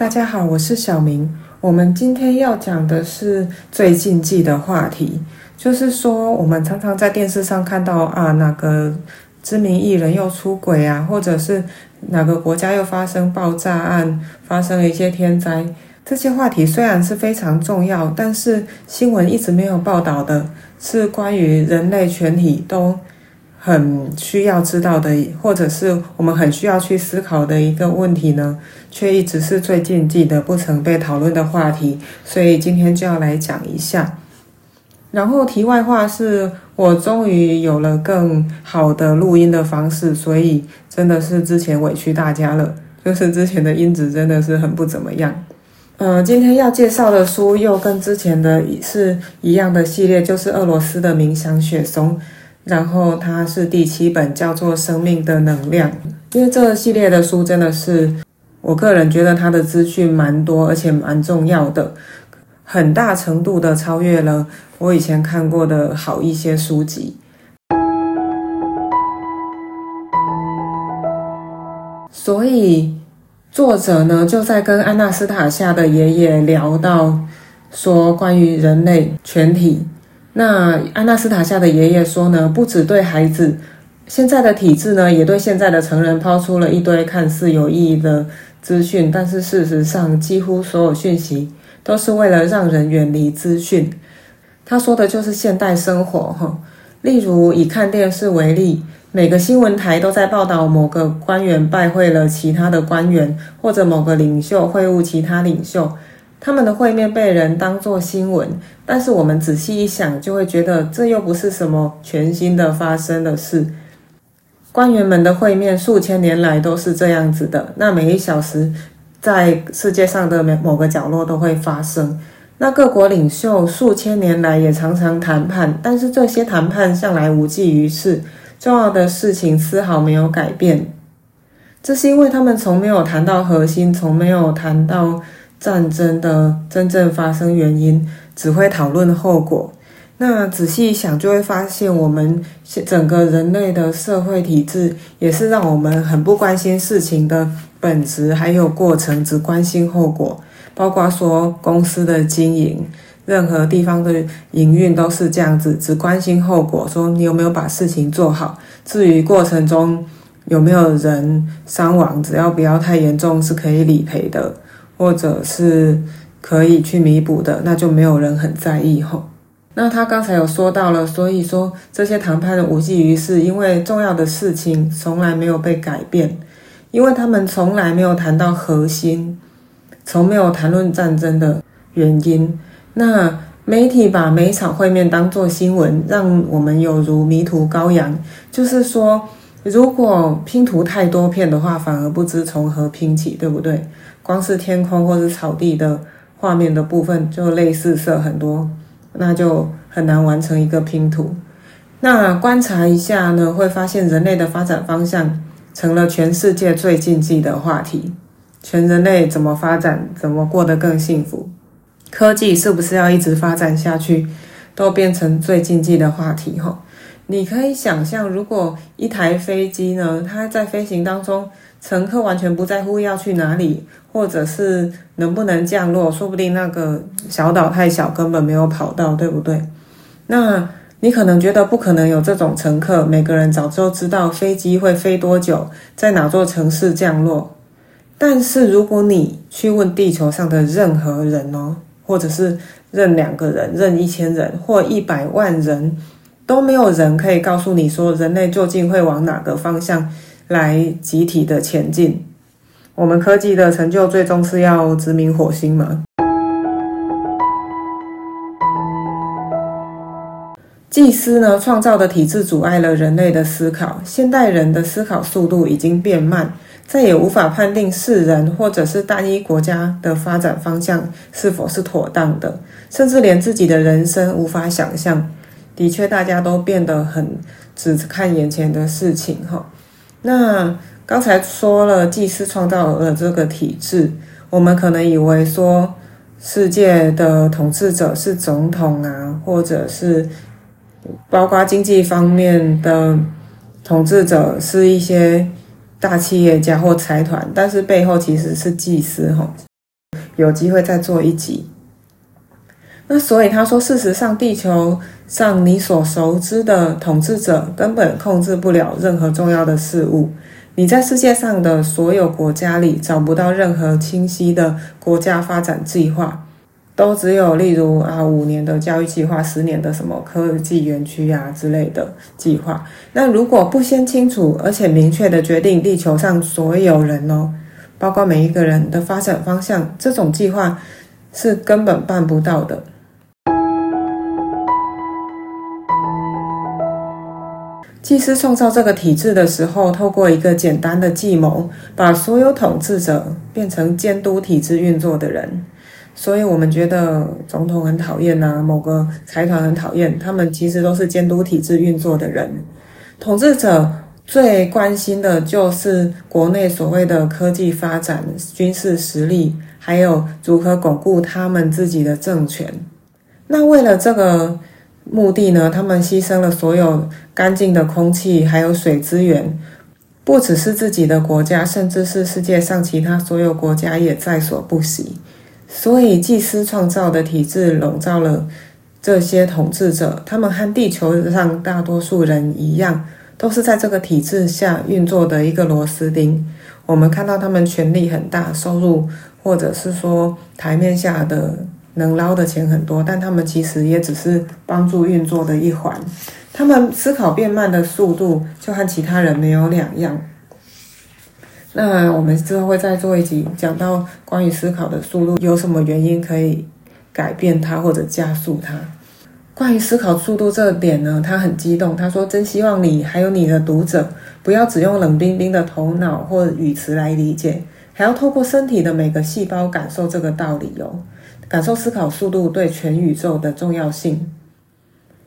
大家好，我是小明。我们今天要讲的是最禁忌的话题，就是说我们常常在电视上看到啊，哪个知名艺人又出轨啊，或者是哪个国家又发生爆炸案，发生了一些天灾。这些话题虽然是非常重要，但是新闻一直没有报道的是关于人类全体都。很需要知道的，或者是我们很需要去思考的一个问题呢，却一直是最禁忌的、不曾被讨论的话题。所以今天就要来讲一下。然后题外话是，我终于有了更好的录音的方式，所以真的是之前委屈大家了，就是之前的音质真的是很不怎么样。呃，今天要介绍的书又跟之前的是一样的系列，就是俄罗斯的冥想雪松。然后它是第七本，叫做《生命的能量》。因为这个系列的书真的是，我个人觉得它的资讯蛮多，而且蛮重要的，很大程度的超越了我以前看过的好一些书籍。所以作者呢就在跟安娜斯塔夏的爷爷聊到，说关于人类全体。那安娜斯塔夏的爷爷说呢，不只对孩子，现在的体制呢，也对现在的成人抛出了一堆看似有意义的资讯，但是事实上，几乎所有讯息都是为了让人远离资讯。他说的就是现代生活哈，例如以看电视为例，每个新闻台都在报道某个官员拜会了其他的官员，或者某个领袖会晤其他领袖。他们的会面被人当作新闻，但是我们仔细一想，就会觉得这又不是什么全新的发生的事。官员们的会面数千年来都是这样子的，那每一小时在世界上的某某个角落都会发生。那各国领袖数千年来也常常谈判，但是这些谈判向来无济于事，重要的事情丝毫没有改变。这是因为他们从没有谈到核心，从没有谈到。战争的真正发生原因，只会讨论后果。那仔细一想，就会发现我们整个人类的社会体制，也是让我们很不关心事情的本质还有过程，只关心后果。包括说公司的经营，任何地方的营运都是这样子，只关心后果，说你有没有把事情做好。至于过程中有没有人伤亡，只要不要太严重，是可以理赔的。或者是可以去弥补的，那就没有人很在意吼。那他刚才有说到了，所以说这些谈判无济于事，因为重要的事情从来没有被改变，因为他们从来没有谈到核心，从没有谈论战争的原因。那媒体把每一场会面当作新闻，让我们有如迷途羔羊。就是说，如果拼图太多片的话，反而不知从何拼起，对不对？光是天空或是草地的画面的部分就类似色很多，那就很难完成一个拼图。那观察一下呢，会发现人类的发展方向成了全世界最禁忌的话题。全人类怎么发展，怎么过得更幸福？科技是不是要一直发展下去，都变成最禁忌的话题？哈，你可以想象，如果一台飞机呢，它在飞行当中。乘客完全不在乎要去哪里，或者是能不能降落，说不定那个小岛太小，根本没有跑道，对不对？那你可能觉得不可能有这种乘客，每个人早就知道飞机会飞多久，在哪座城市降落。但是如果你去问地球上的任何人哦，或者是任两个人、任一千人或一百万人，都没有人可以告诉你说，人类究竟会往哪个方向？来集体的前进，我们科技的成就最终是要殖民火星吗？祭司呢创造的体制阻碍了人类的思考，现代人的思考速度已经变慢，再也无法判定世人或者是单一国家的发展方向是否是妥当的，甚至连自己的人生无法想象。的确，大家都变得很只看眼前的事情，哈。那刚才说了，祭司创造了这个体制，我们可能以为说世界的统治者是总统啊，或者是包括经济方面的统治者是一些大企业家或财团，但是背后其实是祭司哈。有机会再做一集。那所以他说，事实上，地球上你所熟知的统治者根本控制不了任何重要的事物。你在世界上的所有国家里找不到任何清晰的国家发展计划，都只有例如啊五年的教育计划、十年的什么科技园区啊之类的计划。那如果不先清楚而且明确的决定地球上所有人哦，包括每一个人的发展方向，这种计划是根本办不到的。祭司创造这个体制的时候，透过一个简单的计谋，把所有统治者变成监督体制运作的人。所以，我们觉得总统很讨厌呐，某个财团很讨厌，他们其实都是监督体制运作的人。统治者最关心的就是国内所谓的科技发展、军事实力，还有如何巩固他们自己的政权。那为了这个。目的呢？他们牺牲了所有干净的空气，还有水资源，不只是自己的国家，甚至是世界上其他所有国家也在所不惜。所以，祭司创造的体制笼罩了这些统治者，他们和地球上大多数人一样，都是在这个体制下运作的一个螺丝钉。我们看到他们权力很大，收入或者是说台面下的。能捞的钱很多，但他们其实也只是帮助运作的一环。他们思考变慢的速度就和其他人没有两样。那我们之后会再做一集，讲到关于思考的速度有什么原因可以改变它或者加速它。关于思考速度这点呢，他很激动，他说：“真希望你还有你的读者不要只用冷冰冰的头脑或语词来理解，还要透过身体的每个细胞感受这个道理哦。”感受思考速度对全宇宙的重要性，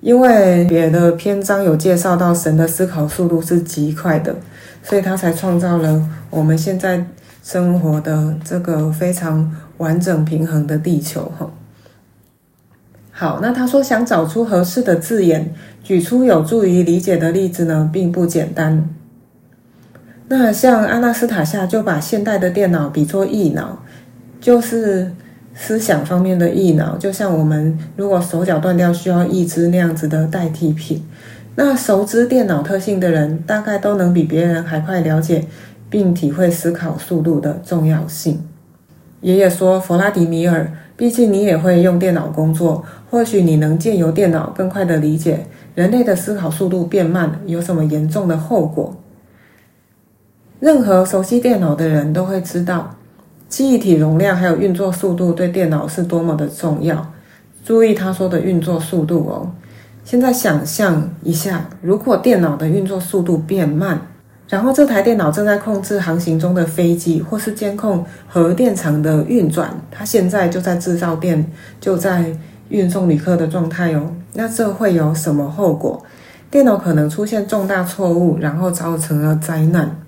因为别的篇章有介绍到神的思考速度是极快的，所以他才创造了我们现在生活的这个非常完整平衡的地球。哈，好，那他说想找出合适的字眼，举出有助于理解的例子呢，并不简单。那像阿纳斯塔夏就把现代的电脑比作异脑，就是。思想方面的异脑，就像我们如果手脚断掉需要义肢那样子的代替品。那熟知电脑特性的人，大概都能比别人还快了解并体会思考速度的重要性。爷爷说：“弗拉迪米尔，毕竟你也会用电脑工作，或许你能借由电脑更快地理解人类的思考速度变慢有什么严重的后果。任何熟悉电脑的人都会知道。”记忆体容量还有运作速度对电脑是多么的重要。注意他说的运作速度哦。现在想象一下，如果电脑的运作速度变慢，然后这台电脑正在控制航行中的飞机，或是监控核电厂的运转，它现在就在制造电，就在运送旅客的状态哦。那这会有什么后果？电脑可能出现重大错误，然后造成了灾难。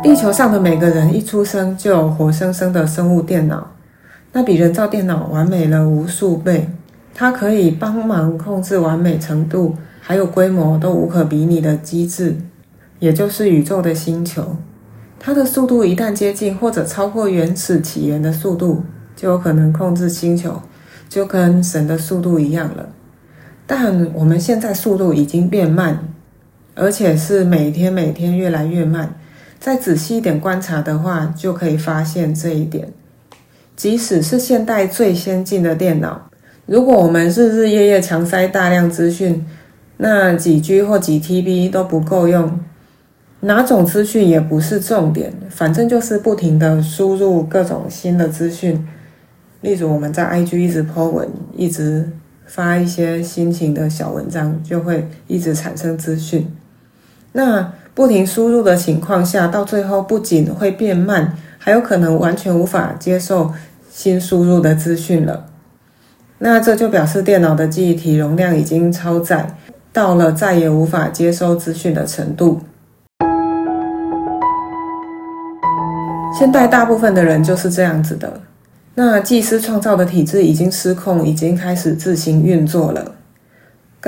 地球上的每个人一出生就有活生生的生物电脑，那比人造电脑完美了无数倍。它可以帮忙控制完美程度还有规模都无可比拟的机制，也就是宇宙的星球。它的速度一旦接近或者超过原始起源的速度，就有可能控制星球，就跟神的速度一样了。但我们现在速度已经变慢，而且是每天每天越来越慢。再仔细一点观察的话，就可以发现这一点。即使是现代最先进的电脑，如果我们日日夜夜强塞大量资讯，那几 G 或几 TB 都不够用。哪种资讯也不是重点，反正就是不停的输入各种新的资讯。例如我们在 IG 一直 po 文，一直发一些心情的小文章，就会一直产生资讯。那不停输入的情况下，到最后不仅会变慢，还有可能完全无法接受新输入的资讯了。那这就表示电脑的记忆体容量已经超载，到了再也无法接收资讯的程度。现代大部分的人就是这样子的。那技师创造的体制已经失控，已经开始自行运作了。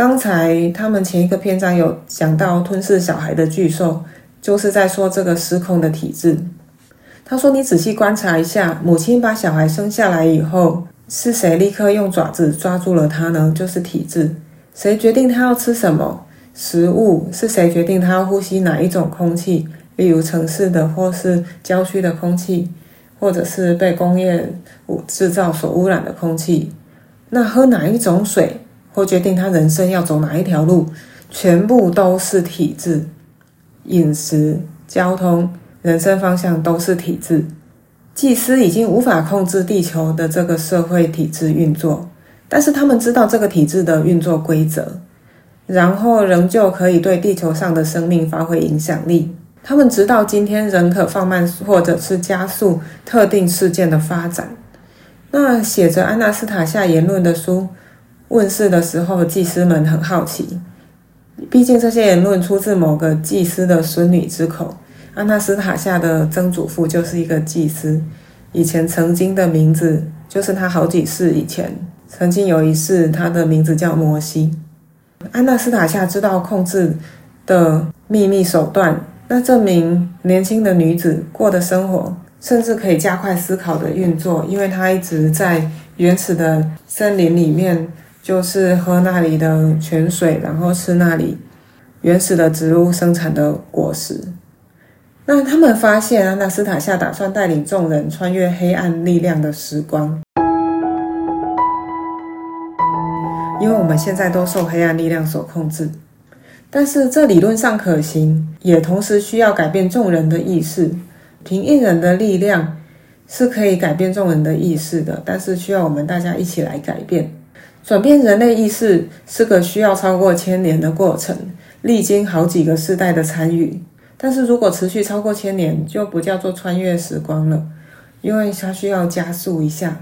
刚才他们前一个篇章有讲到吞噬小孩的巨兽，就是在说这个失控的体质。他说：“你仔细观察一下，母亲把小孩生下来以后，是谁立刻用爪子抓住了他呢？就是体质。谁决定他要吃什么食物？是谁决定他要呼吸哪一种空气？例如城市的或是郊区的空气，或者是被工业制造所污染的空气？那喝哪一种水，或决定他人生要走哪一条路，全部都是体制。饮食、交通。”人生方向都是体制，祭司已经无法控制地球的这个社会体制运作，但是他们知道这个体制的运作规则，然后仍旧可以对地球上的生命发挥影响力。他们直到今天仍可放慢或者是加速特定事件的发展。那写着安娜斯塔夏言论的书问世的时候，祭司们很好奇，毕竟这些言论出自某个祭司的孙女之口。安娜斯塔夏的曾祖父就是一个祭司，以前曾经的名字就是他好几世以前曾经有一世，他的名字叫摩西。安娜斯塔夏知道控制的秘密手段，那这名年轻的女子过的生活，甚至可以加快思考的运作，因为她一直在原始的森林里面，就是喝那里的泉水，然后吃那里原始的植物生产的果实。那他们发现安娜斯塔夏打算带领众人穿越黑暗力量的时光，因为我们现在都受黑暗力量所控制。但是这理论上可行，也同时需要改变众人的意识。凭一人的力量是可以改变众人的意识的，但是需要我们大家一起来改变。转变人类意识是个需要超过千年的过程，历经好几个世代的参与。但是如果持续超过千年，就不叫做穿越时光了，因为它需要加速一下。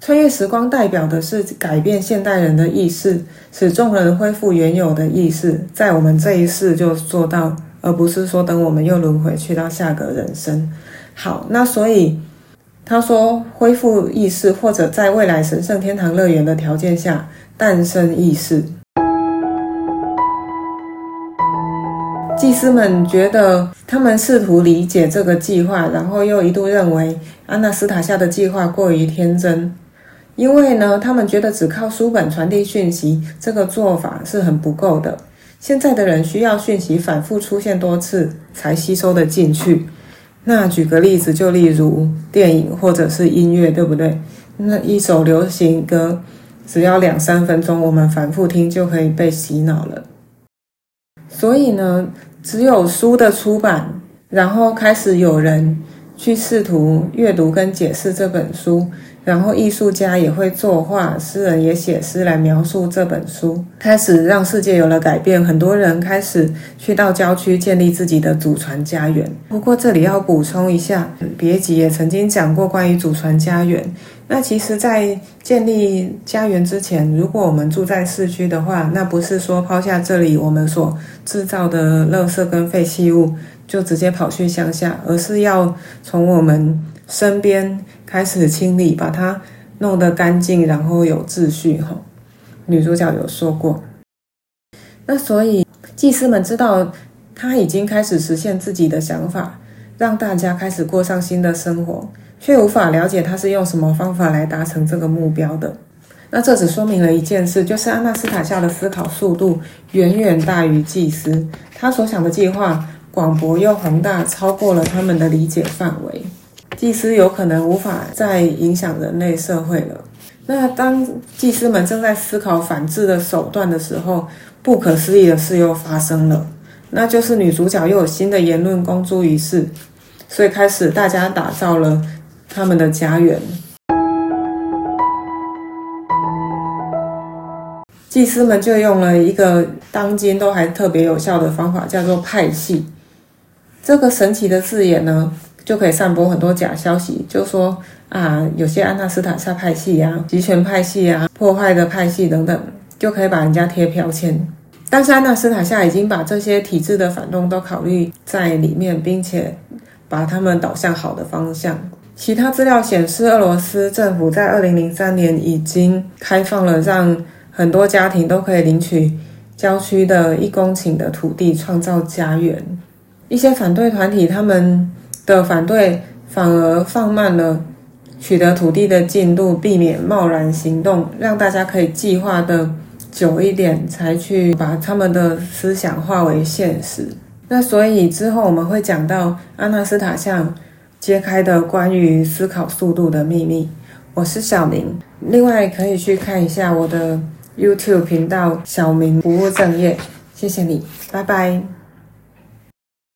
穿越时光代表的是改变现代人的意识，使众人恢复原有的意识，在我们这一世就做到，而不是说等我们又轮回去到下个人生。好，那所以他说恢复意识，或者在未来神圣天堂乐园的条件下诞生意识。祭司们觉得，他们试图理解这个计划，然后又一度认为安娜斯塔夏的计划过于天真，因为呢，他们觉得只靠书本传递讯息这个做法是很不够的。现在的人需要讯息反复出现多次才吸收的进去。那举个例子，就例如电影或者是音乐，对不对？那一首流行歌，只要两三分钟，我们反复听就可以被洗脑了。所以呢。只有书的出版，然后开始有人去试图阅读跟解释这本书，然后艺术家也会作画，诗人也写诗来描述这本书，开始让世界有了改变。很多人开始去到郊区建立自己的祖传家园。不过这里要补充一下，别急也曾经讲过关于祖传家园。那其实，在建立家园之前，如果我们住在市区的话，那不是说抛下这里我们所制造的垃圾跟废弃物，就直接跑去乡下，而是要从我们身边开始清理，把它弄得干净，然后有秩序。哈，女主角有说过。那所以祭司们知道，他已经开始实现自己的想法，让大家开始过上新的生活。却无法了解他是用什么方法来达成这个目标的。那这只说明了一件事，就是阿纳斯塔夏的思考速度远远大于祭司，他所想的计划广博又宏大，超过了他们的理解范围。祭司有可能无法再影响人类社会了。那当祭司们正在思考反制的手段的时候，不可思议的事又发生了，那就是女主角又有新的言论公诸于世，所以开始大家打造了。他们的家园，祭司们就用了一个当今都还特别有效的方法，叫做派系。这个神奇的字眼呢，就可以散播很多假消息，就说啊，有些安纳斯塔夏派系呀、集权派系呀、破坏的派系等等，就可以把人家贴标签。但是安纳斯塔夏已经把这些体制的反动都考虑在里面，并且把他们导向好的方向。其他资料显示，俄罗斯政府在二零零三年已经开放了，让很多家庭都可以领取郊区的一公顷的土地，创造家园。一些反对团体他们的反对反而放慢了取得土地的进度，避免贸然行动，让大家可以计划的久一点，才去把他们的思想化为现实。那所以之后我们会讲到阿纳斯塔像揭开的关于思考速度的秘密。我是小明，另外可以去看一下我的 YouTube 频道“小明不务正业”。谢谢你，拜拜。